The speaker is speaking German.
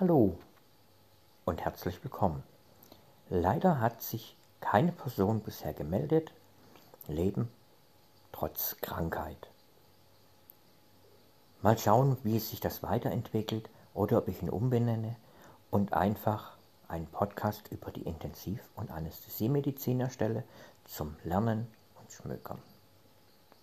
Hallo und herzlich willkommen. Leider hat sich keine Person bisher gemeldet. Leben trotz Krankheit. Mal schauen, wie sich das weiterentwickelt oder ob ich ihn umbenenne und einfach einen Podcast über die Intensiv- und Anästhesiemedizin erstelle zum Lernen und Schmökern.